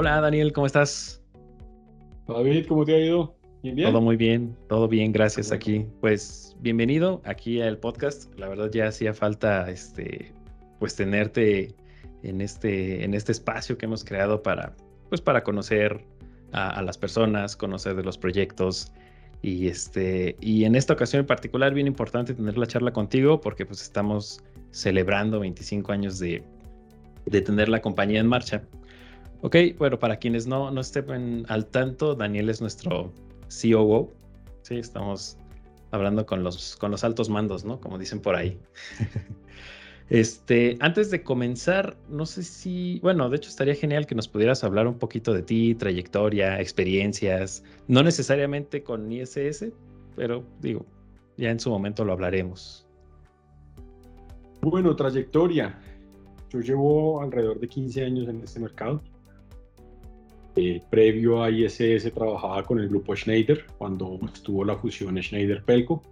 Hola Daniel, ¿cómo estás? David, ¿cómo te ha ido? ¿Bien, bien? Todo muy bien, todo bien, gracias aquí. Pues bienvenido aquí al podcast. La verdad ya hacía falta este pues tenerte en este en este espacio que hemos creado para pues para conocer a, las personas, conocer de los proyectos y este y en esta ocasión en particular bien importante tener la charla contigo porque pues estamos celebrando 25 años de, de tener la compañía en marcha. Ok, bueno, para quienes no, no estén al tanto, Daniel es nuestro COO. Sí, estamos hablando con los, con los altos mandos, ¿no? Como dicen por ahí. este, antes de comenzar, no sé si, bueno, de hecho estaría genial que nos pudieras hablar un poquito de ti, trayectoria, experiencias, no necesariamente con ISS, pero digo, ya en su momento lo hablaremos. Bueno, trayectoria. Yo llevo alrededor de 15 años en este mercado. Eh, previo a ISS trabajaba con el grupo Schneider cuando estuvo la fusión Schneider-Pelco.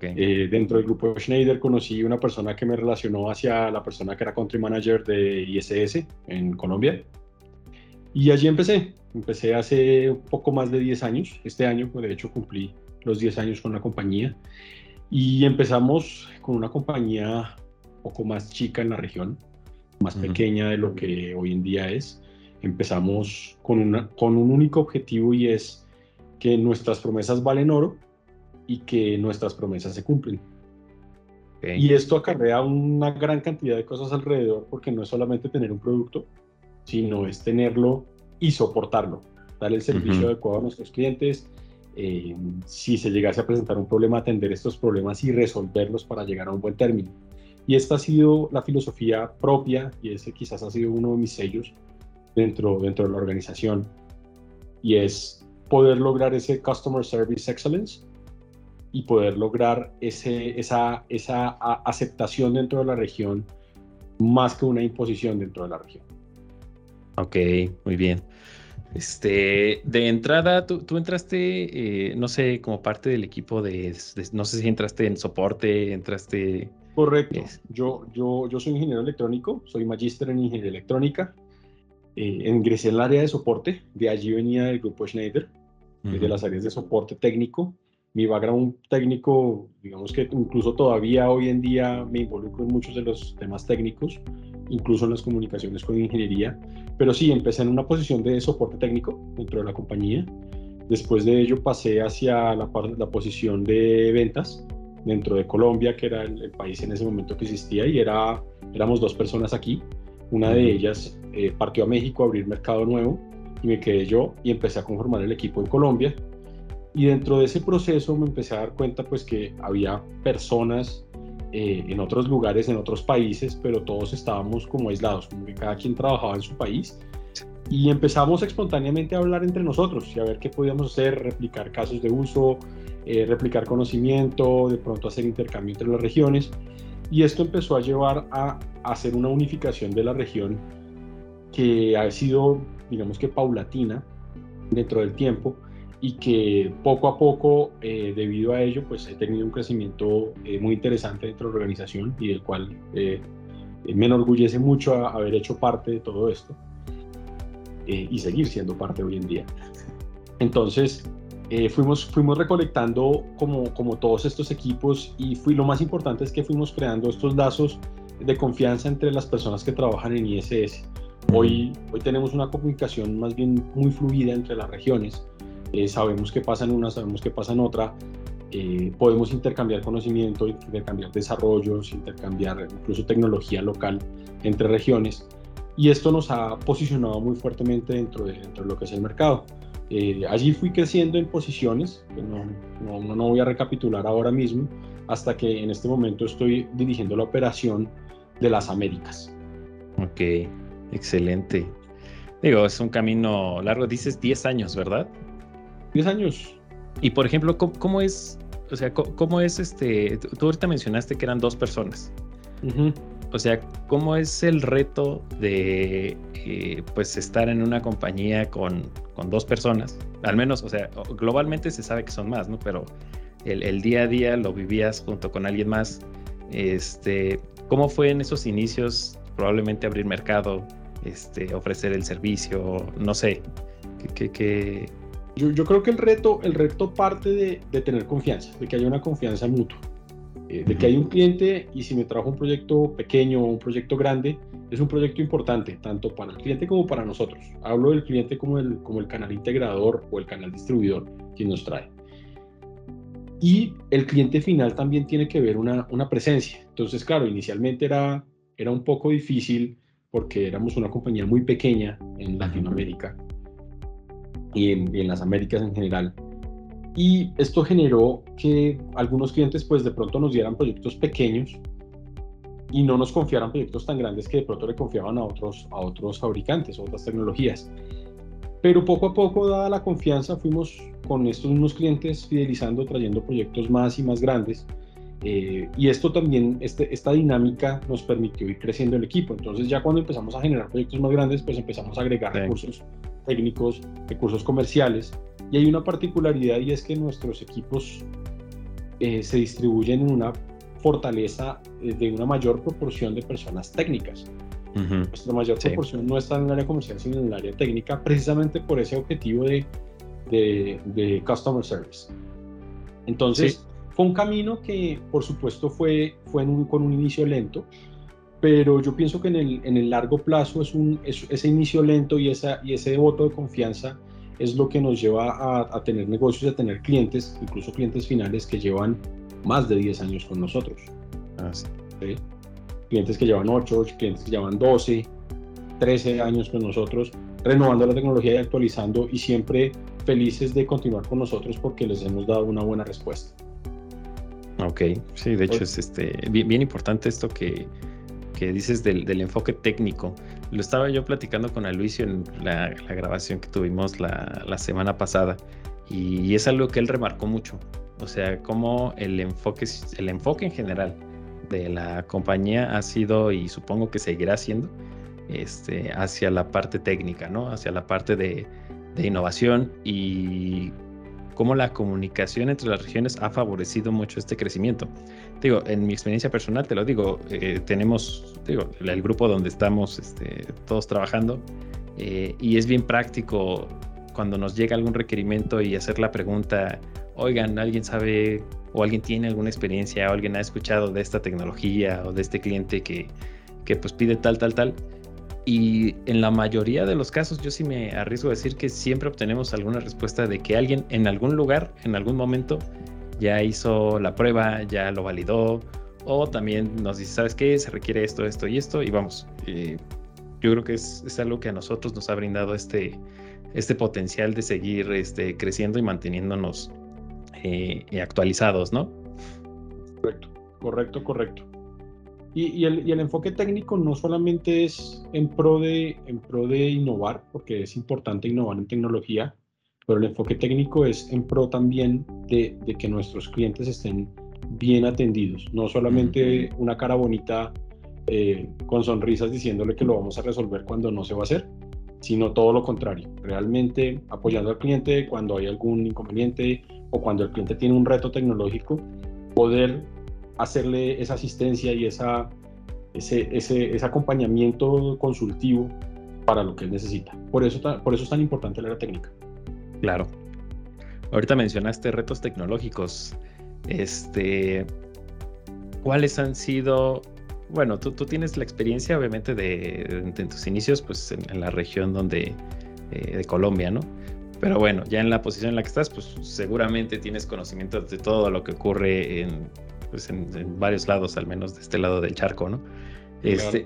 Eh, dentro del grupo Schneider conocí una persona que me relacionó hacia la persona que era country manager de ISS en Colombia. Y allí empecé. Empecé hace un poco más de 10 años. Este año, de hecho, cumplí los 10 años con la compañía. Y empezamos con una compañía un poco más chica en la región, más pequeña de lo que hoy en día es empezamos con, una, con un único objetivo y es que nuestras promesas valen oro y que nuestras promesas se cumplen. Y esto acarrea una gran cantidad de cosas alrededor porque no es solamente tener un producto, sino es tenerlo y soportarlo, dar el servicio adecuado a nuestros clientes. Eh, si se llegase a presentar un problema, atender estos problemas y resolverlos para llegar a un buen término. Y esta ha sido la filosofía propia y ese quizás ha sido uno de mis sellos dentro, dentro de la organización y es poder lograr ese Customer Service Excellence y poder lograr ese, esa, esa aceptación dentro de la región más que una imposición dentro de la región. Ok, muy bien. Este, de entrada, tú, tú entraste, eh, no sé, como parte del equipo de, no sé si entraste en soporte, entraste... Correcto. Yo, yo, yo soy ingeniero electrónico, soy magíster en ingeniería electrónica eh, ingresé en el área de soporte, de allí venía el grupo Schneider, desde las áreas de soporte técnico. Mi background técnico, digamos que incluso todavía hoy en día me involucro en muchos de los temas técnicos, incluso en las comunicaciones con ingeniería, pero sí, empecé en una posición de soporte técnico dentro de la compañía. Después de ello pasé hacia la, la posición de ventas dentro de Colombia, que era el, el, país en ese momento que existía, y era, éramos dos personas aquí. Una de ellas eh, partió a México a abrir mercado nuevo y me quedé yo y empecé a conformar el equipo en Colombia. Y dentro de ese proceso me empecé a dar cuenta pues que había personas eh, en otros lugares, en otros países, pero todos estábamos como aislados, como que cada quien trabajaba en su país. Y empezamos espontáneamente a hablar entre nosotros y a ver qué podíamos hacer, replicar casos de uso, eh, replicar conocimiento, de pronto hacer intercambio entre las regiones. Y esto empezó a llevar a, hacer una unificación de la región que ha sido, digamos que paulatina dentro del tiempo y que poco a poco, eh, debido a ello, pues he tenido un crecimiento eh, muy interesante dentro de la organización y del cual eh, me enorgullece mucho haber hecho parte de todo esto y seguir siendo parte hoy en día. Entonces, fuimos, fuimos recolectando como, como todos estos equipos y fui, lo más importante es que fuimos creando estos lazos de confianza entre las personas que trabajan en ISS. Hoy, hoy tenemos una comunicación más bien muy fluida entre las regiones. Eh, sabemos qué pasa en una, sabemos qué pasa en otra. Eh, podemos intercambiar conocimiento, intercambiar desarrollos, intercambiar incluso tecnología local entre regiones. Y esto nos ha posicionado muy fuertemente dentro de, dentro de lo que es el mercado. Eh, allí fui creciendo en posiciones, no, no, no, voy a recapitular ahora mismo, hasta que en este momento estoy dirigiendo la operación de las Américas. Ok, excelente. Digo, es un camino largo, dices 10 años, ¿verdad? 10 años. Y por ejemplo, ¿cómo, es, o sea, cómo, es este, tú ahorita mencionaste que eran dos personas. O sea, ¿cómo es el reto de eh, pues estar en una compañía con, dos personas? Al menos, o sea, globalmente se sabe que son más, ¿no? Pero el, día a día lo vivías junto con alguien más. Este, ¿Cómo fue en esos inicios probablemente abrir mercado? Este, ofrecer el servicio, no sé, que... Yo, yo, creo que el reto, el reto parte de, de, tener confianza, de que haya una confianza mutua, eh, de que hay un cliente y si me trajo un proyecto pequeño o un proyecto grande, es un proyecto importante, tanto para el cliente como para nosotros. Hablo del cliente como el, como el canal integrador o el canal distribuidor quien nos trae. Y el cliente final también tiene que ver una, una presencia. Entonces, claro, inicialmente era, era un poco difícil porque éramos una compañía muy pequeña en Latinoamérica y en, las Américas en general. Y esto generó que algunos clientes pues de pronto nos dieran proyectos pequeños y no nos confiaran proyectos tan grandes que de pronto le confiaban a otros, a otros fabricantes, a otras tecnologías. Pero poco a poco, dada la confianza, fuimos con estos mismos clientes fidelizando, trayendo proyectos más y más grandes. Eh, y esto también, este, esta dinámica nos permitió ir creciendo el equipo. Entonces ya cuando empezamos a generar proyectos más grandes, pues empezamos a agregar recursos técnicos, recursos comerciales. Y hay una particularidad y es que nuestros equipos eh, se distribuyen en una fortaleza eh, de una mayor proporción de personas técnicas. Nuestra mayor proporción no está en el área comercial, sino en el área técnica, precisamente por ese objetivo de, de, customer service. Entonces, fue un camino que, por supuesto, fue, fue con un inicio lento, pero yo pienso que en el, en el largo plazo es un, ese inicio lento y, esa, y ese voto de confianza es lo que nos lleva a, a tener negocios, a tener clientes, incluso clientes finales que llevan más de 10 años con nosotros. Ah, ¿Sí? clientes que llevan 8, clientes que llevan 12, 13 años con nosotros, renovando la tecnología y actualizando y siempre felices de continuar con nosotros porque les hemos dado una buena respuesta. Ok, sí, de hecho es este, bien, importante esto que, que dices del, del, enfoque técnico. Lo estaba yo platicando con Luisio en la, la grabación que tuvimos la, la, semana pasada y es algo que él remarcó mucho. O sea, cómo el enfoque, el enfoque en general de la compañía ha sido y supongo que seguirá siendo este, hacia la parte técnica, ¿no? Hacia la parte de, innovación y cómo la comunicación entre las regiones ha favorecido mucho este crecimiento. Digo, en mi experiencia personal, te lo digo, eh, tenemos, digo, el grupo donde estamos este, todos trabajando eh, y es bien práctico cuando nos llega algún requerimiento y hacer la pregunta, oigan, ¿alguien sabe o alguien tiene alguna experiencia o alguien ha escuchado de esta tecnología o de este cliente que, que pues pide tal, tal, tal. Y en la mayoría de los casos yo sí me arriesgo a decir que siempre obtenemos alguna respuesta de que alguien en algún lugar, en algún momento, ya hizo la prueba, ya lo validó, o también nos dice, ¿sabes qué? Se requiere esto, esto y esto, y vamos. Eh, yo creo que es, es, algo que a nosotros nos ha brindado este, este potencial de seguir este, creciendo y manteniéndonos eh, actualizados, ¿no? Correcto, correcto, correcto. Y, el, enfoque técnico no solamente es en pro, de, en pro de innovar, porque es importante innovar en tecnología, pero el enfoque técnico es en pro también de, que nuestros clientes estén bien atendidos, no solamente una cara bonita eh, con sonrisas diciéndole que lo vamos a resolver cuando no se va a hacer, sino todo lo contrario, realmente apoyando al cliente cuando hay algún inconveniente o cuando el cliente tiene un reto tecnológico, poder hacerle esa asistencia y esa, ese, ese, acompañamiento consultivo para lo que él necesita. Por eso, por eso es tan importante la técnica. Claro. Ahorita mencionaste retos tecnológicos. Este, ¿Cuáles han sido? Bueno, tú, tú tienes la experiencia, obviamente, de, tus inicios, pues en, la región donde eh, de Colombia, ¿no? Pero bueno, ya en la posición en la que estás, pues seguramente tienes conocimiento de todo lo que ocurre en, pues, en, varios lados, al menos de este lado del charco, ¿no? Este,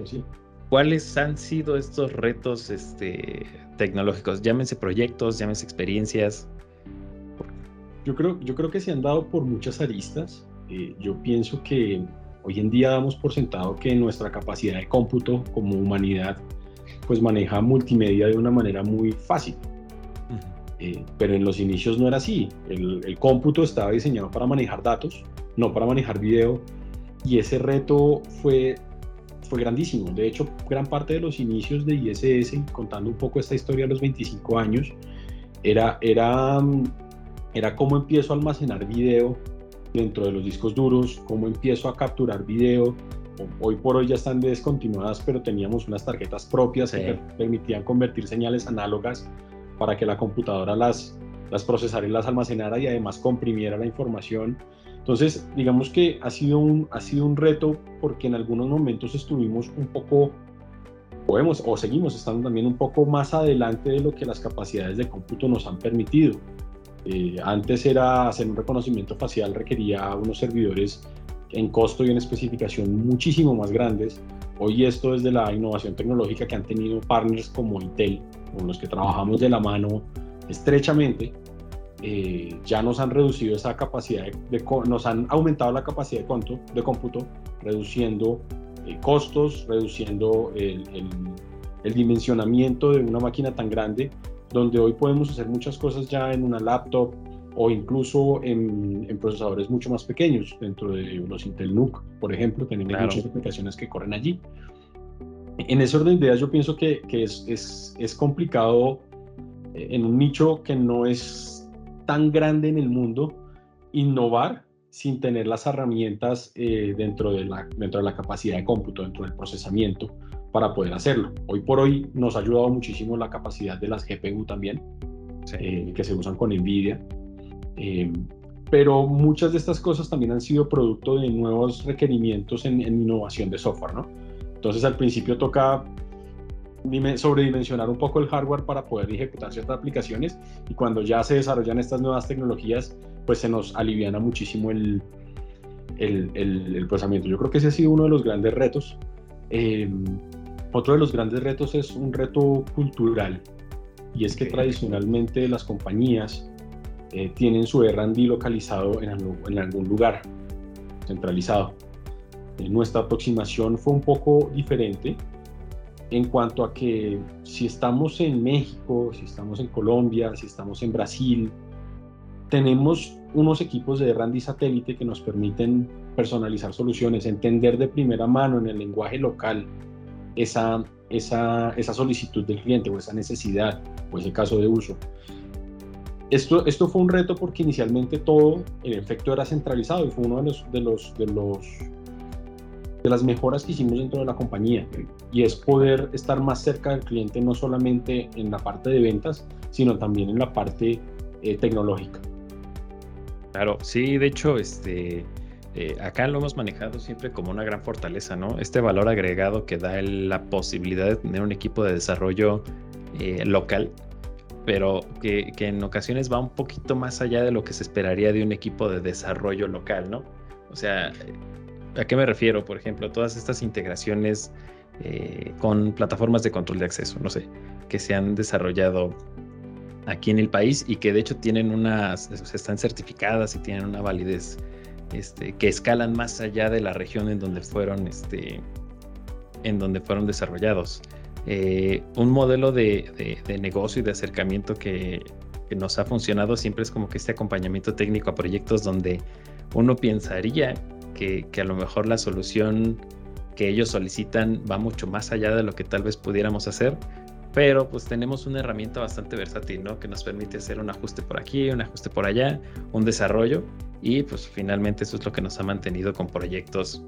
¿Cuáles han sido estos retos este, tecnológicos? Llámense proyectos, llámense experiencias. Yo creo, yo creo que se han dado por muchas aristas. Eh, yo pienso que hoy en día damos por sentado que nuestra capacidad de cómputo como humanidad pues maneja multimedia de una manera muy fácil. Eh, pero en los inicios no era así. El, cómputo estaba diseñado para manejar datos, no para manejar video, y ese reto fue, fue grandísimo. De hecho, gran parte de los inicios de ISS, contando un poco esta historia a los 25 años, era, era, era cómo empiezo a almacenar video dentro de los discos duros, cómo empiezo a capturar video hoy por hoy ya están descontinuadas, pero teníamos unas tarjetas propias que permitían convertir señales análogas para que la computadora las, las procesara y las almacenara y además comprimiera la información. Entonces, digamos que ha sido un, ha sido un reto porque en algunos momentos estuvimos un poco, podemos o seguimos estando también un poco más adelante de lo que las capacidades de cómputo nos han permitido. Eh, antes era hacer un reconocimiento facial, requería unos servidores en costo y en especificación muchísimo más grandes. Hoy esto desde la innovación tecnológica que han tenido partners como Intel, con los que trabajamos de la mano estrechamente, eh, ya nos han reducido esa capacidad, de, nos han aumentado la capacidad de, cómputo, de cómputo reduciendo eh, costos, reduciendo el, el, dimensionamiento de una máquina tan grande, donde hoy podemos hacer muchas cosas ya en una laptop o incluso en, en procesadores mucho más pequeños, dentro de los Intel NUC, por ejemplo, tenemos muchas aplicaciones que corren allí. En ese orden de ideas yo pienso que, que es, es, es complicado eh, en un nicho que no es tan grande en el mundo innovar sin tener las herramientas eh, dentro, de la, dentro de la capacidad de cómputo, dentro del procesamiento para poder hacerlo. Hoy por hoy nos ha ayudado muchísimo la capacidad de las GPU también, eh, que se usan con NVIDIA. pero muchas de estas cosas también han sido producto de nuevos requerimientos en, en innovación de software, ¿no? Entonces al principio toca sobredimensionar un poco el hardware para poder ejecutar ciertas aplicaciones y cuando ya se desarrollan estas nuevas tecnologías, pues se nos aliviana muchísimo el, el, el, procesamiento. Yo creo que ese ha sido uno de los grandes retos. Em, otro de los grandes retos es un reto cultural y es que tradicionalmente las compañías eh, tienen su R&D localizado en, en algún lugar centralizado. Eh, nuestra aproximación fue un poco diferente en cuanto a que si estamos en México, si estamos en Colombia, si estamos en Brasil, tenemos unos equipos de R&D satélite que nos permiten personalizar soluciones, entender de primera mano en el lenguaje local esa, esa, esa solicitud del cliente o esa necesidad o ese caso de uso. Esto, esto fue un reto porque inicialmente todo en efecto era centralizado y fue uno de los, de los, de los de las mejoras que hicimos dentro de la compañía y es poder estar más cerca del cliente no solamente en la parte de ventas, sino también en la parte eh, tecnológica. Claro, sí, de hecho, este, eh, acá lo hemos manejado siempre como una gran fortaleza, ¿no? Este valor agregado que da la posibilidad de tener un equipo de desarrollo eh, local, pero que, que, en ocasiones va un poquito más allá de lo que se esperaría de un equipo de desarrollo local, ¿no? O sea, ¿A qué me refiero? Por ejemplo, todas estas integraciones eh, con plataformas de control de acceso, no sé, que se han desarrollado aquí en el país y que de hecho tienen unas, están certificadas y tienen una validez este, que escalan más allá de la región en donde fueron, este, en donde fueron desarrollados. Eh, un modelo de, negocio y de acercamiento que, que, nos ha funcionado siempre es como que este acompañamiento técnico a proyectos donde uno pensaría que, a lo mejor la solución que ellos solicitan va mucho más allá de lo que tal vez pudiéramos hacer, pero pues tenemos una herramienta bastante versátil, ¿no? Que nos permite hacer un ajuste por aquí, un ajuste por allá, un desarrollo y pues finalmente eso es lo que nos ha mantenido con proyectos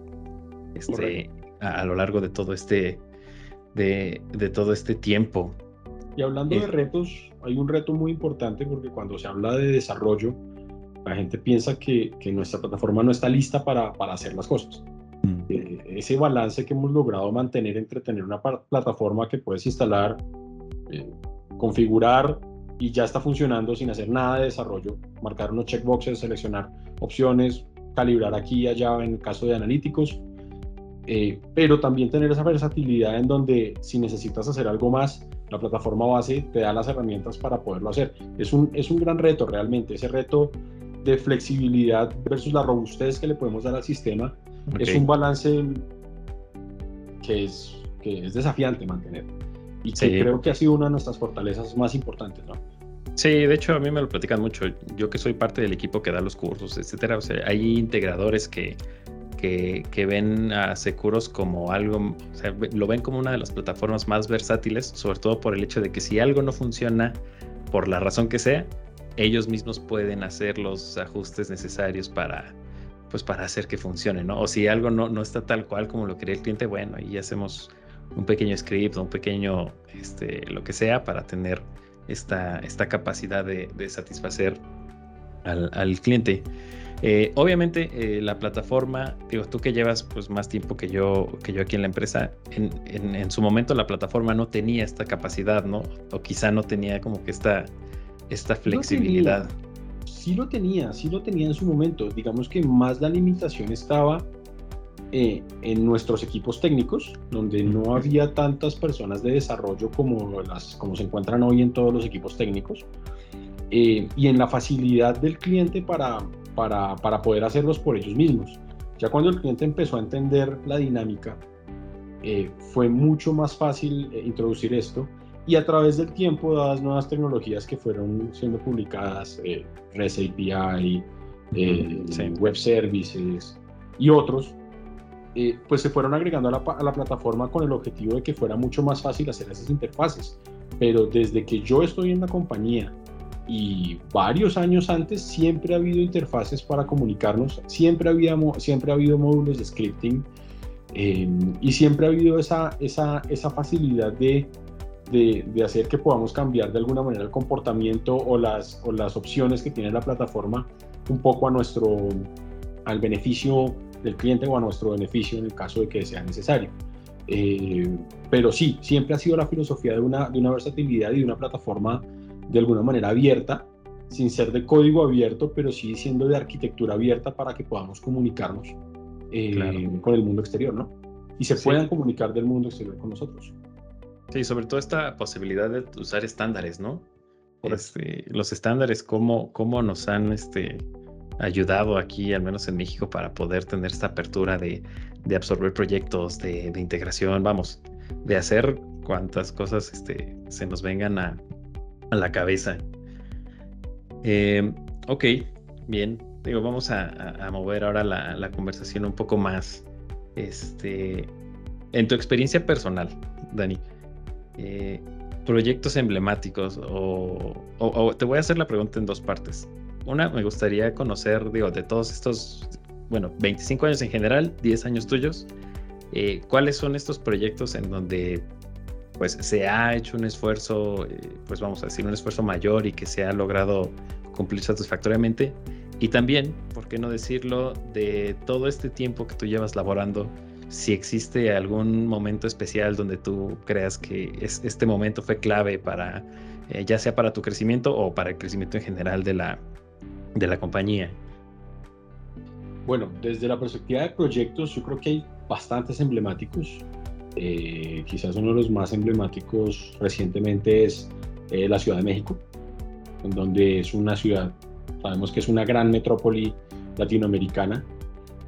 este, a, lo largo de todo este, de, todo este tiempo. Y hablando de retos, hay un reto muy importante porque cuando se habla de desarrollo, la gente piensa que, que nuestra plataforma no está lista para, para hacer las cosas. Mm. Eh, ese balance que hemos logrado mantener entre tener una plataforma que puedes instalar, eh, configurar y ya está funcionando sin hacer nada de desarrollo, marcar unos checkboxes, seleccionar opciones, calibrar aquí y allá en el caso de analíticos, eh, pero también tener esa versatilidad en donde si necesitas hacer algo más, la plataforma base te da las herramientas para poderlo hacer. Es un, es un gran reto realmente, ese reto de flexibilidad versus la robustez que le podemos dar al sistema, es un balance que es, que es desafiante mantener. Y que creo que ha sido una de nuestras fortalezas más importantes, ¿no? Sí, de hecho a mí me lo platican mucho. Yo que soy parte del equipo que da los cursos, etcétera. O sea, hay integradores que, que, que, ven a Securos como algo, o sea, lo ven como una de las plataformas más versátiles, sobre todo por el hecho de que si algo no funciona por la razón que sea, ellos mismos pueden hacer los ajustes necesarios para, pues para hacer que funcione, ¿no? O si algo no, no está tal cual como lo quería el cliente, bueno, y hacemos un pequeño script un pequeño, este, lo que sea para tener esta, esta capacidad de, satisfacer al, cliente. Eh, obviamente eh, la plataforma, digo, tú que llevas pues más tiempo que yo, que yo aquí en la empresa, en, en, su momento la plataforma no tenía esta capacidad, ¿no? O quizá no tenía como que esta, esta flexibilidad. Sí lo tenía, sí lo tenía en su momento. Digamos que más la limitación estaba eh, en nuestros equipos técnicos, donde no había tantas personas de desarrollo como, las, como se encuentran hoy en todos los equipos técnicos, eh, y en la facilidad del cliente para, para, para, poder hacerlos por ellos mismos. Ya cuando el cliente empezó a entender la dinámica, eh, fue mucho más fácil introducir esto y a través del tiempo, dadas nuevas tecnologías que fueron siendo publicadas, eh, REST API, eh, Web Services y otros, eh, pues se fueron agregando a la, a la, plataforma con el objetivo de que fuera mucho más fácil hacer esas interfaces. Pero desde que yo estoy en la compañía y varios años antes, siempre ha habido interfaces para comunicarnos, siempre, había, siempre ha habido módulos de scripting y siempre ha habido esa, esa, esa facilidad de de, hacer que podamos cambiar de alguna manera el comportamiento o las, o las opciones que tiene la plataforma un poco a nuestro, al beneficio del cliente o a nuestro beneficio en el caso de que sea necesario. Eh, pero sí, siempre ha sido la filosofía de una, de una versatilidad y de una plataforma de alguna manera abierta, sin ser de código abierto, pero sí siendo de arquitectura abierta para que podamos comunicarnos eh, con el mundo exterior, ¿no? Y se puedan comunicar del mundo exterior con nosotros. Sí, sobre todo esta posibilidad de usar estándares, ¿no? Este, los estándares, cómo, cómo nos han este, ayudado aquí, al menos en México, para poder tener esta apertura de, absorber proyectos, de, integración, vamos, de hacer cuantas cosas este, se nos vengan a, la cabeza. Em, ok, bien. Digo, vamos a, mover ahora la, la, conversación un poco más. Este, en tu experiencia personal, Dani, eh, proyectos emblemáticos o, te voy a hacer la pregunta en dos partes. Una, me gustaría conocer, digo, de todos estos, bueno, 25 años en general, 10 años tuyos, eh, ¿cuáles son estos proyectos en donde pues se ha hecho un esfuerzo, eh, pues vamos a decir, un esfuerzo mayor y que se ha logrado cumplir satisfactoriamente? Y también, ¿por qué no decirlo, de todo este tiempo que tú llevas laborando si existe algún momento especial donde tú creas que este momento fue clave para, eh, ya sea para tu crecimiento o para el crecimiento en general de la, de la compañía. Bueno, desde la perspectiva de proyectos, yo creo que hay bastantes emblemáticos. Eh, quizás uno de los más emblemáticos recientemente es eh, la Ciudad de México, en donde es una ciudad, sabemos que es una gran metrópoli latinoamericana,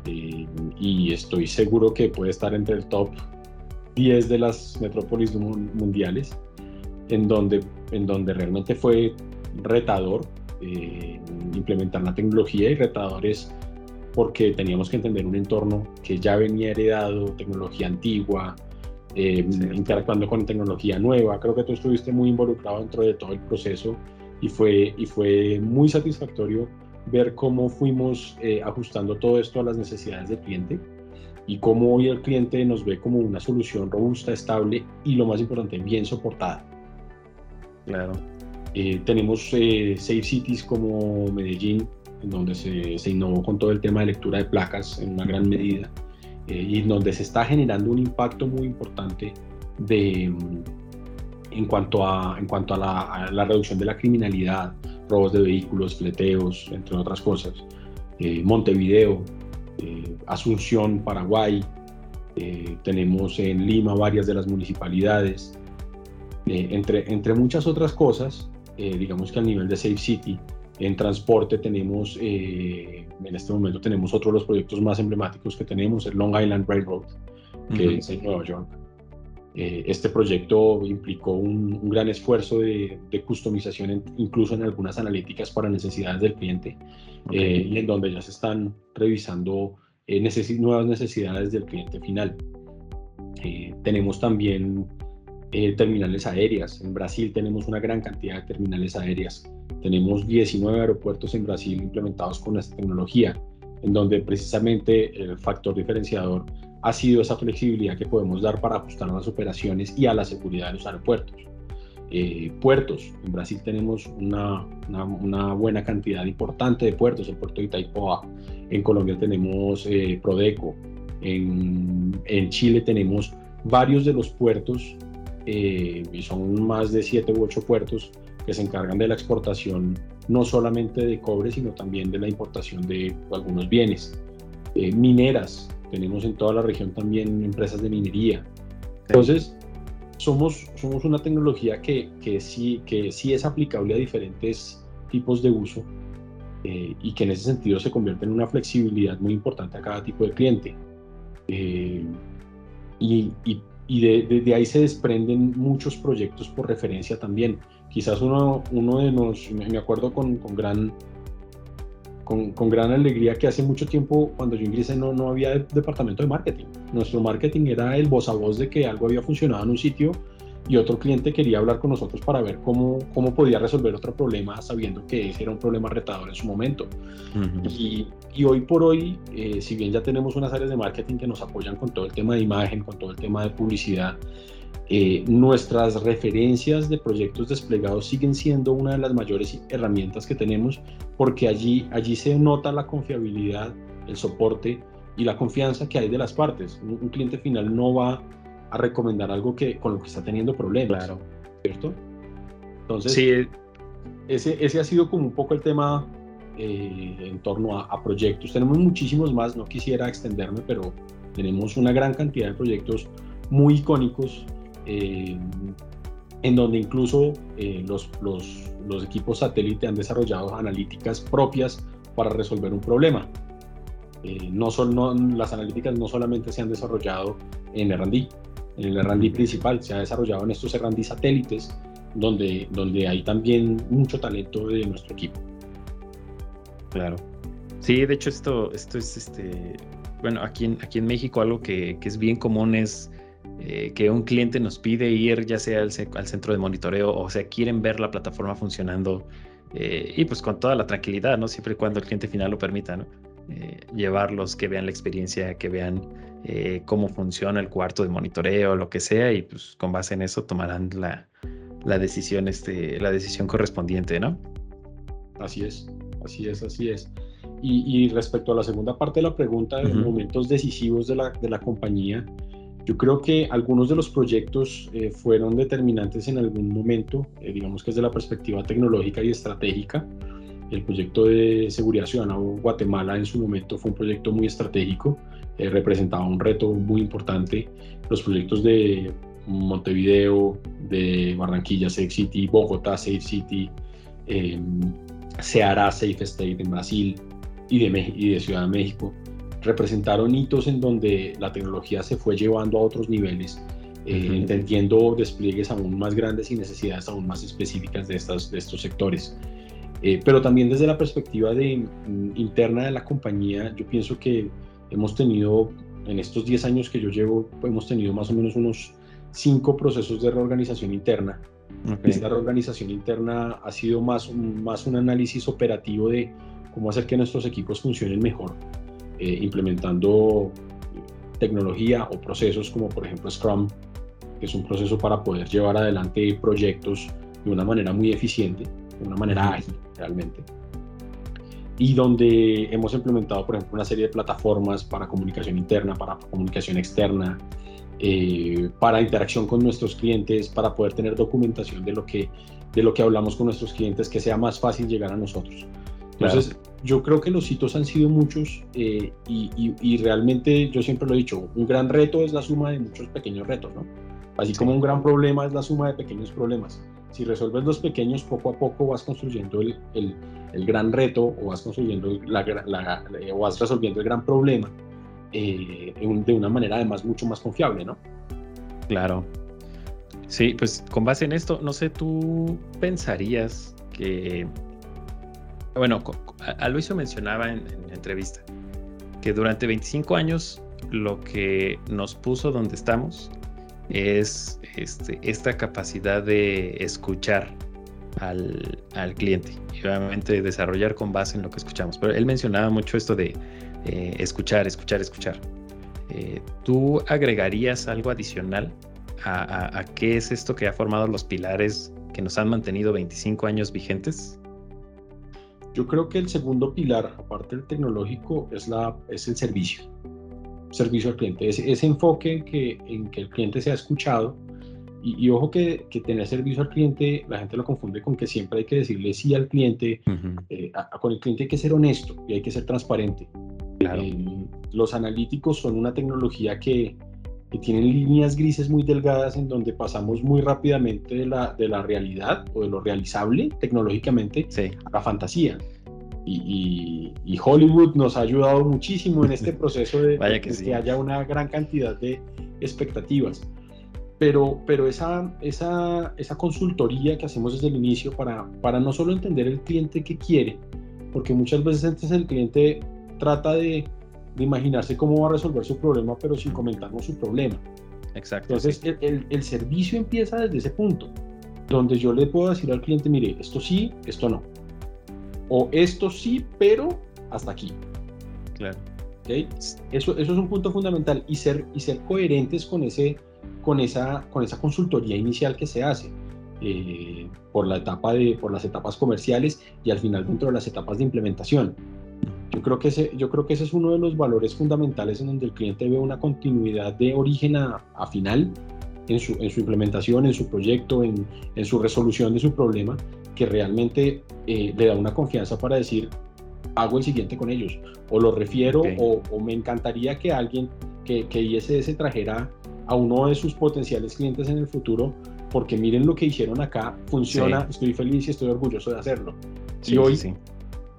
eh, y estoy seguro que puede estar entre el top 10 de las metrópolis mundiales, en donde, en donde realmente fue retador eh, implementar la tecnología y retadores porque teníamos que entender un entorno que ya venía heredado, tecnología antigua, eh, interactuando con tecnología nueva. Creo que tú estuviste muy involucrado dentro de todo el proceso y fue, y fue muy satisfactorio ver cómo fuimos eh, ajustando todo esto a las necesidades del cliente y cómo hoy el cliente nos ve como una solución robusta, estable y lo más importante, bien soportada. Claro. Eh, tenemos eh, Safe Cities como Medellín, en donde se, se, innovó con todo el tema de lectura de placas en una gran medida y donde se está generando un impacto muy importante de, en cuanto a, en cuanto a la, a la reducción de la criminalidad, robos de vehículos, fleteos, entre otras cosas. Eh, Montevideo, eh, Asunción, Paraguay, eh, tenemos en Lima varias de las municipalidades, entre, entre muchas otras cosas, digamos que a nivel de Safe City, en transporte tenemos, en este momento tenemos otro de los proyectos más emblemáticos que tenemos, el Long Island Railroad, que es en Nueva York. Eh, este proyecto implicó un, gran esfuerzo de, customización, incluso en algunas analíticas para necesidades del cliente, eh, y en donde ya se están revisando eh, nuevas necesidades del cliente final. tenemos también terminales aéreas. En Brasil tenemos una gran cantidad de terminales aéreas. Tenemos 19 aeropuertos en Brasil implementados con esta tecnología. en donde precisamente el factor diferenciador ha sido esa flexibilidad que podemos dar para ajustar las operaciones y a la seguridad de los aeropuertos. Eh, puertos, en Brasil tenemos una, una, buena cantidad importante de puertos, el puerto de Itaipoa, en Colombia tenemos eh, Prodeco, en, en, Chile tenemos varios de los puertos, eh, y son más de siete u ocho puertos que se encargan de la exportación no solamente de cobre, sino también de la importación de algunos bienes. mineras, tenemos en toda la región también empresas de minería. Entonces, somos, somos una tecnología que, que, sí, que sí es aplicable a diferentes tipos de uso eh, y que en ese sentido se convierte en una flexibilidad muy importante a cada tipo de cliente. Eh, y, y, y de, de, ahí se desprenden muchos proyectos por referencia también. Quizás uno, uno de los, me acuerdo con, con gran con, gran alegría que hace mucho tiempo, cuando yo ingresé, no, no había departamento de marketing. Nuestro marketing era el voz a voz de que algo había funcionado en un sitio y otro cliente quería hablar con nosotros para ver cómo, cómo podía resolver otro problema, sabiendo que ese era un problema retador en su momento. y, y, hoy por hoy, eh, si bien ya tenemos unas áreas de marketing que nos apoyan con todo el tema de imagen, con todo el tema de publicidad, eh, nuestras referencias de proyectos desplegados siguen siendo una de las mayores herramientas que tenemos porque allí, allí se nota la confiabilidad, el soporte y la confianza que hay de las partes. Un, cliente final no va a recomendar algo que, con lo que está teniendo problemas. Claro. ¿Cierto? Entonces, sí. ese, ese ha sido como un poco el tema eh, en torno a, a, proyectos. Tenemos muchísimos más, no quisiera extenderme, pero tenemos una gran cantidad de proyectos muy icónicos eh, en donde incluso eh, los, los, los, equipos satélite han desarrollado analíticas propias para resolver un problema. Eh, no son, las analíticas no solamente se han desarrollado en R&D, en el R&D principal, se ha desarrollado en estos R&D satélites, donde, donde hay también mucho talento de nuestro equipo. Claro. Sí, de hecho esto, esto es, este, bueno, aquí en, aquí en México algo que, que es bien común es eh, que un cliente nos pide ir ya sea al, centro de monitoreo o sea, quieren ver la plataforma funcionando eh, y pues con toda la tranquilidad, ¿no? Siempre y cuando el cliente final lo permita, ¿no? Eh, llevarlos, que vean la experiencia, que vean cómo funciona el cuarto de monitoreo, lo que sea, y pues con base en eso tomarán la, la decisión, este, la decisión correspondiente, ¿no? Así es, así es, así es. Y, respecto a la segunda parte de la pregunta, de momentos decisivos de la, de la compañía, yo creo que algunos de los proyectos eh, fueron determinantes en algún momento, eh, digamos que desde la perspectiva tecnológica y estratégica. El proyecto de seguridad ciudadana Guatemala en su momento fue un proyecto muy estratégico, eh, representaba un reto muy importante. Los proyectos de Montevideo, de Barranquilla Safe City, Bogotá Safe City, Ceará Safe State en Brasil y y de Ciudad de México representaron hitos en donde la tecnología se fue llevando a otros niveles, eh, entendiendo despliegues aún más grandes y necesidades aún más específicas de, estas, de estos sectores. Eh, pero también desde la perspectiva de, mm, interna de la compañía, yo pienso que hemos tenido, en estos 10 años que yo llevo, hemos tenido más o menos unos 5 procesos de reorganización interna. Esta reorganización interna ha sido más, más un análisis operativo de cómo hacer que nuestros equipos funcionen mejor eh, implementando tecnología o procesos como por ejemplo Scrum, que es un proceso para poder llevar adelante proyectos de una manera muy eficiente, de una manera ágil realmente. Y donde hemos implementado, por ejemplo, una serie de plataformas para comunicación interna, para comunicación externa, eh, para interacción con nuestros clientes, para poder tener documentación de lo, que, de lo que hablamos con nuestros clientes, que sea más fácil llegar a nosotros. Entonces, yo creo que los hitos han sido muchos eh, y, realmente yo siempre lo he dicho, un gran reto es la suma de muchos pequeños retos, ¿no? Así como un gran problema es la suma de pequeños problemas. Si resuelves los pequeños, poco a poco vas construyendo el, el, gran reto o vas construyendo la, la, o vas resolviendo el gran problema eh, de una manera además mucho más confiable, ¿no? Claro. Sí, pues con base en esto, no sé, tú pensarías que bueno, Aloisio mencionaba en, entrevista que durante 25 años lo que nos puso donde estamos es este, esta capacidad de escuchar al, cliente, obviamente desarrollar con base en lo que escuchamos. Pero él mencionaba mucho esto de eh, escuchar, escuchar, escuchar. Eh, ¿Tú agregarías algo adicional a, qué es esto que ha formado los pilares que nos han mantenido 25 años vigentes? Yo creo que el segundo pilar, aparte del tecnológico, es, la, es el servicio. Servicio al cliente. Ese, ese enfoque en que, en que el cliente sea escuchado, y, ojo que, que, tener servicio al cliente, la gente lo confunde con que siempre hay que decirle sí al cliente. Eh, con el cliente hay que ser honesto y hay que ser transparente. Eh, los analíticos son una tecnología que, que, tienen líneas grises muy delgadas en donde pasamos muy rápidamente de la, de la realidad o de lo realizable tecnológicamente a la fantasía. Y, y, Hollywood nos ha ayudado muchísimo en este proceso de, que haya una gran cantidad de expectativas. Pero, pero esa, esa, esa consultoría que hacemos desde el inicio para, para no solo entender el cliente que quiere, porque muchas veces antes el cliente trata de, de imaginarse cómo va a resolver su problema, pero sin comentarnos su problema. Exacto. Entonces, el, el, servicio empieza desde ese punto, donde yo le puedo decir al cliente, mire, esto sí, esto no. O esto sí, pero hasta aquí. Claro. ¿Okay? Eso, eso es un punto fundamental y ser, y ser coherentes con ese, con esa, con esa consultoría inicial que se hace. Eh, por, la etapa de, por las etapas comerciales y al final dentro de las etapas de implementación. Yo creo, que ese, yo creo que ese es uno de los valores fundamentales en donde el cliente ve una continuidad de origen a, final en su, en su, implementación, en su proyecto, en, en, su resolución de su problema, que realmente eh, le da una confianza para decir, hago el siguiente con ellos, o lo refiero, o, o, me encantaría que alguien, que, que ISS trajera a uno de sus potenciales clientes en el futuro, porque miren lo que hicieron acá, funciona, estoy feliz y estoy orgulloso de hacerlo. y hoy,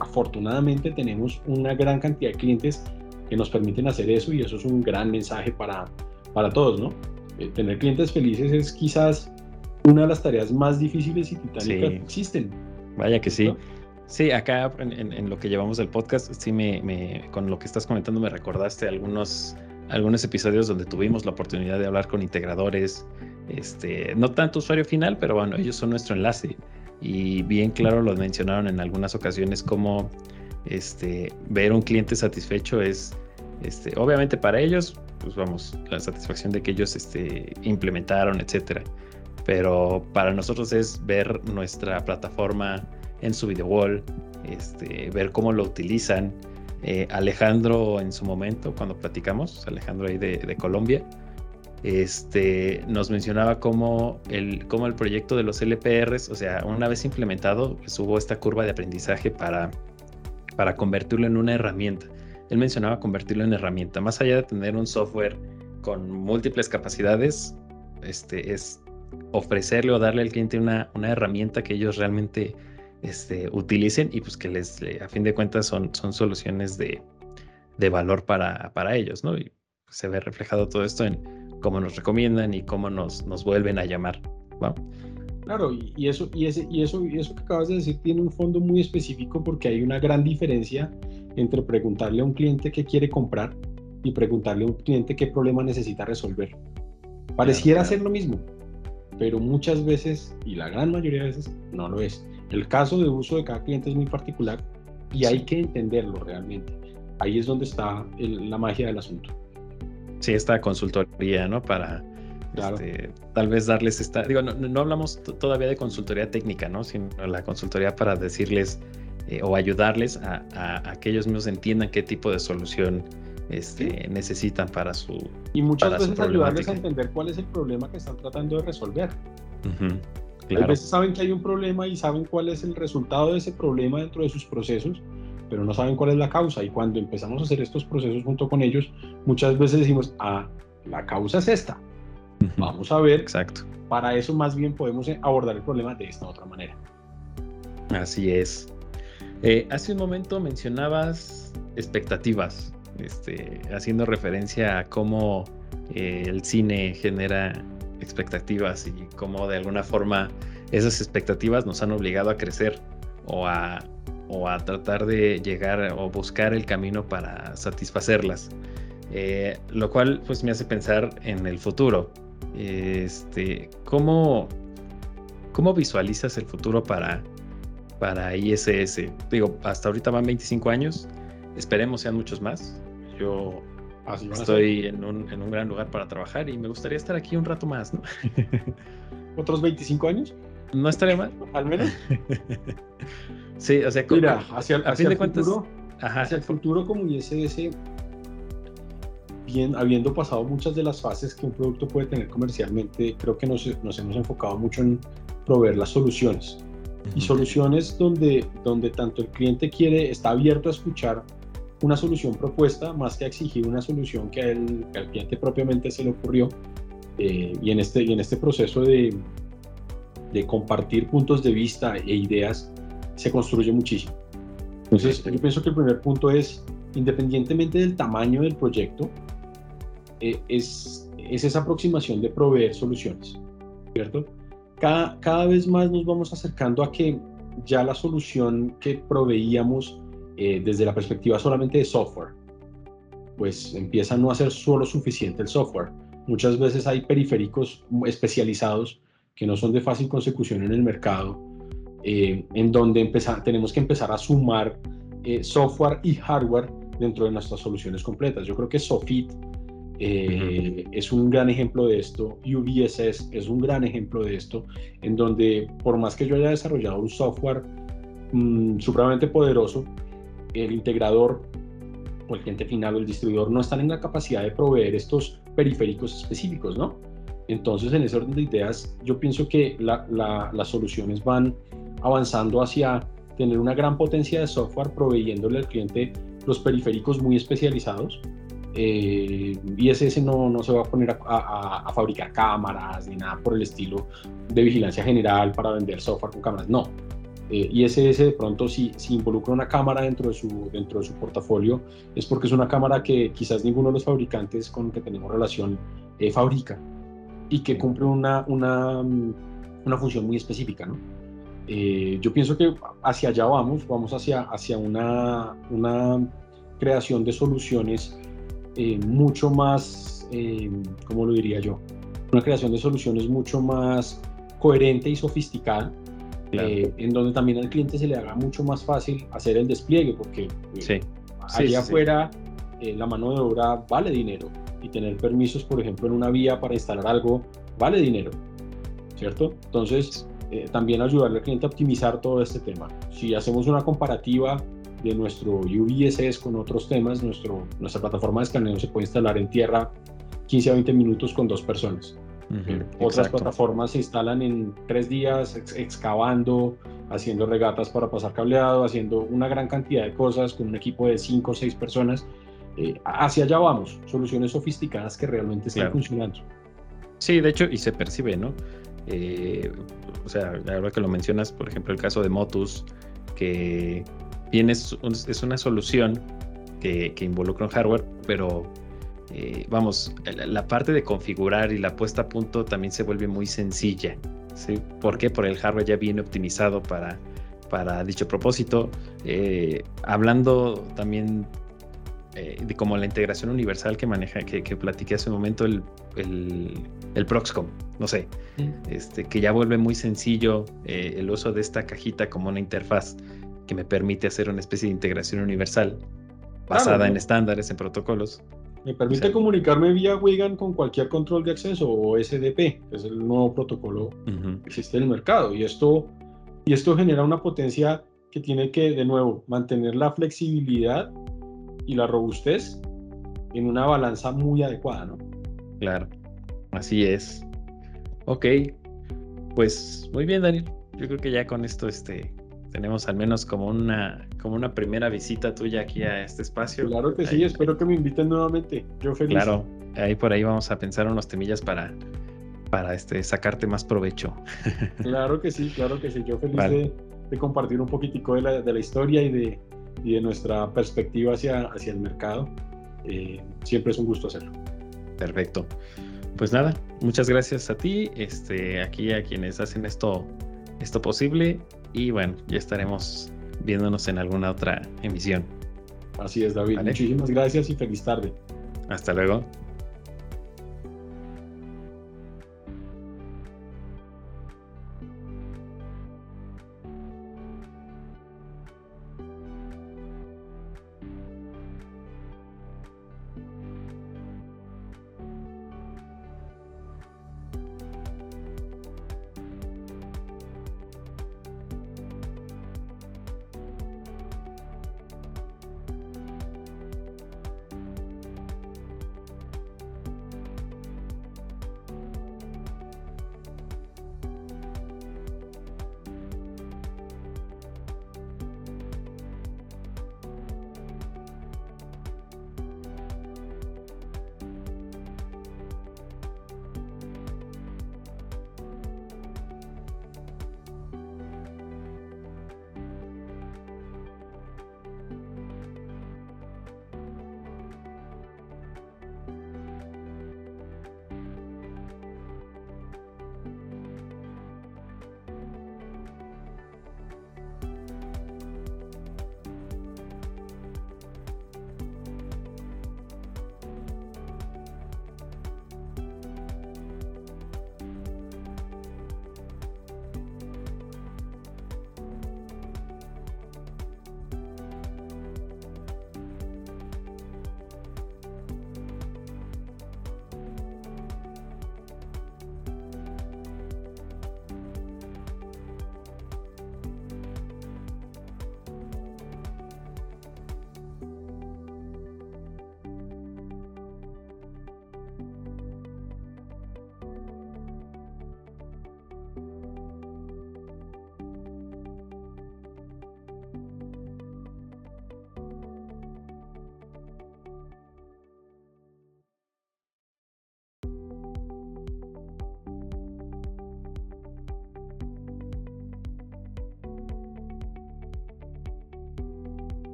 afortunadamente, tenemos una gran cantidad de clientes que nos permiten hacer eso y eso es un gran mensaje para, para todos, ¿no? Eh, tener clientes felices es quizás una de las tareas más difíciles y titánicas que existen. Vaya que sí. Sí, acá en, lo que llevamos del podcast, sí me, me, con lo que estás comentando me recordaste algunos algunos episodios donde tuvimos la oportunidad de hablar con integradores, este, no tanto usuario final, pero bueno, ellos son nuestro enlace. Y bien claro lo mencionaron en algunas ocasiones como este, ver un cliente satisfecho es, este, obviamente para ellos, pues vamos, la satisfacción de que ellos este, implementaron, etcétera. Pero para nosotros es ver nuestra plataforma en su video wall, este, ver cómo lo utilizan, eh, Alejandro en su momento, cuando platicamos, Alejandro ahí de, Colombia, este, nos mencionaba cómo el, cómo el proyecto de los LPRs, o sea, una vez implementado, pues hubo esta curva de aprendizaje para, para convertirlo en una herramienta. Él mencionaba convertirlo en herramienta. Más allá de tener un software con múltiples capacidades, este, es ofrecerle o darle al cliente una, una herramienta que ellos realmente este, utilicen y pues que les, a fin de cuentas, son, son soluciones de, de valor para, para ellos, ¿no? Y se ve reflejado todo esto en cómo nos recomiendan y cómo nos, nos vuelven a llamar. Claro, y, eso, y, ese, y, eso, y eso que acabas de decir tiene un fondo muy específico porque hay una gran diferencia entre preguntarle a un cliente qué quiere comprar y preguntarle a un cliente qué problema necesita resolver. Pareciera ser lo mismo, pero muchas veces, y la gran mayoría de veces, no lo es. El caso de uso de cada cliente es muy particular y hay que entenderlo realmente. Ahí es donde está la magia del asunto. Sí, esta consultoría, ¿no? Para este, tal vez darles esta, digo, no, hablamos todavía de consultoría técnica, ¿no? Sino la consultoría para decirles eh, o ayudarles a, que ellos mismos entiendan qué tipo de solución este, necesitan para su Y muchas veces ayudarles a entender cuál es el problema que están tratando de resolver. A veces saben que hay un problema y saben cuál es el resultado de ese problema dentro de sus procesos, pero no saben cuál es la causa. Y cuando empezamos a hacer estos procesos junto con ellos, muchas veces decimos, ah, la causa es esta. Vamos a ver. Exacto. Para eso más bien podemos abordar el problema de esta otra manera. Así es. Eh, hace un momento mencionabas expectativas, este, haciendo referencia a cómo eh, el cine genera expectativas y cómo de alguna forma esas expectativas nos han obligado a crecer o a, o a tratar de llegar o buscar el camino para satisfacerlas. Eh, lo cual pues me hace pensar en el futuro. Este, ¿cómo, ¿Cómo visualizas el futuro para, para ISS. Digo, hasta ahorita van 25 años, esperemos sean muchos más. Yo estoy en un, en un, gran lugar para trabajar y me gustaría estar aquí un rato más, ¿no? ¿Otros 25 años? No estaría mal. Al menos. sí, o sea, Mira, hacia, el, hacia el futuro, hacia el futuro como ISS, bien, habiendo pasado muchas de las fases que un producto puede tener comercialmente, creo que nos, nos hemos enfocado mucho en proveer las soluciones. Y soluciones donde, donde tanto el cliente quiere, está abierto a escuchar una solución propuesta más que a exigir una solución que, el, al cliente propiamente se le ocurrió. Eh, y, en este, y en este proceso de, de compartir puntos de vista e ideas se construye muchísimo. Entonces, yo pienso que el primer punto es, independientemente del tamaño del proyecto, eh, es, es, esa aproximación de proveer soluciones, ¿cierto? Cada, cada vez más nos vamos acercando a que ya la solución que proveíamos eh, desde la perspectiva solamente de software, pues empieza a no ser solo suficiente el software. Muchas veces hay periféricos especializados que no son de fácil consecución en el mercado, eh, en donde empezar, tenemos que empezar a sumar eh, software y hardware dentro de nuestras soluciones completas. Yo creo que Sofit eh, es un gran ejemplo de esto, UBSS es un gran ejemplo de esto, en donde por más que yo haya desarrollado un software mm, supremamente poderoso, el integrador o el cliente final o el distribuidor no están en la capacidad de proveer estos periféricos específicos, ¿no? Entonces, en ese orden de ideas, yo pienso que las soluciones van avanzando hacia tener una gran potencia de software proveyéndole al cliente los periféricos muy especializados. Eh, ISS no, no se va a poner a, fabricar cámaras ni nada por el estilo de vigilancia general para vender software con cámaras. No. Eh, ISS de pronto si, si involucra una cámara dentro de, su, dentro de su portafolio es porque es una cámara que quizás ninguno de los fabricantes con que tenemos relación eh, fabrica y que cumple una, una, una función muy específica. ¿no? Eh, yo pienso que hacia allá vamos, vamos hacia, hacia una, una creación de soluciones eh, mucho más, eh, ¿cómo lo diría yo? Una creación de soluciones mucho más coherente y sofisticada, en donde también al cliente se le haga mucho más fácil hacer el despliegue, porque sí. allá afuera la mano de obra vale dinero y tener permisos, por ejemplo, en una vía para instalar algo, vale dinero, ¿cierto? Entonces, eh, también ayudarle al cliente a optimizar todo este tema. Si hacemos una comparativa de nuestro UVSS con otros temas, nuestro, nuestra plataforma de escaneo se puede instalar en tierra 15 a 20 minutos con dos personas. Otras plataformas se instalan en tres días excavando, haciendo regatas para pasar cableado, haciendo una gran cantidad de cosas con un equipo de 5 o 6 personas eh, hacia allá vamos, soluciones sofisticadas que realmente están funcionando. Sí, de hecho, y se percibe, ¿no? Eh, o sea, verdad que lo mencionas, por ejemplo, el caso de Motus, que bien es, una solución que, involucra un hardware, pero eh, vamos, la parte de configurar y la puesta a punto también se vuelve muy sencilla. ¿sí? ¿Por qué? Porque el hardware ya viene optimizado para, para dicho propósito. hablando también eh, de como la integración universal que maneja, que, que platiqué hace un momento, el, Proxcom, no sé, este, que ya vuelve muy sencillo eh, el uso de esta cajita como una interfaz que me permite hacer una especie de integración universal basada en estándares, en protocolos. Me permite comunicarme vía WIGAN con cualquier control de acceso o SDP, que es el nuevo protocolo que existe en el mercado. Y esto, y esto genera una potencia que tiene que, de nuevo, mantener la flexibilidad y la robustez en una balanza muy adecuada, ¿no? Claro, así es. Ok, pues muy bien, Daniel. Yo creo que ya con esto este, tenemos al menos como una, como una primera visita tuya aquí a este espacio. Claro que sí, espero que me inviten nuevamente. Yo feliz. Claro, ahí por ahí vamos a pensar unos temillas para, para este, sacarte más provecho. Claro que sí, claro que sí. Yo feliz de, de, compartir un poquitico de la, de la historia y de, y de nuestra perspectiva hacia, hacia el mercado, eh, siempre es un gusto hacerlo. Perfecto. Pues nada, muchas gracias a ti, este, aquí a quienes hacen esto, esto posible y bueno, ya estaremos viéndonos en alguna otra emisión. Así es, David. Muchísimas gracias y feliz tarde. Hasta luego.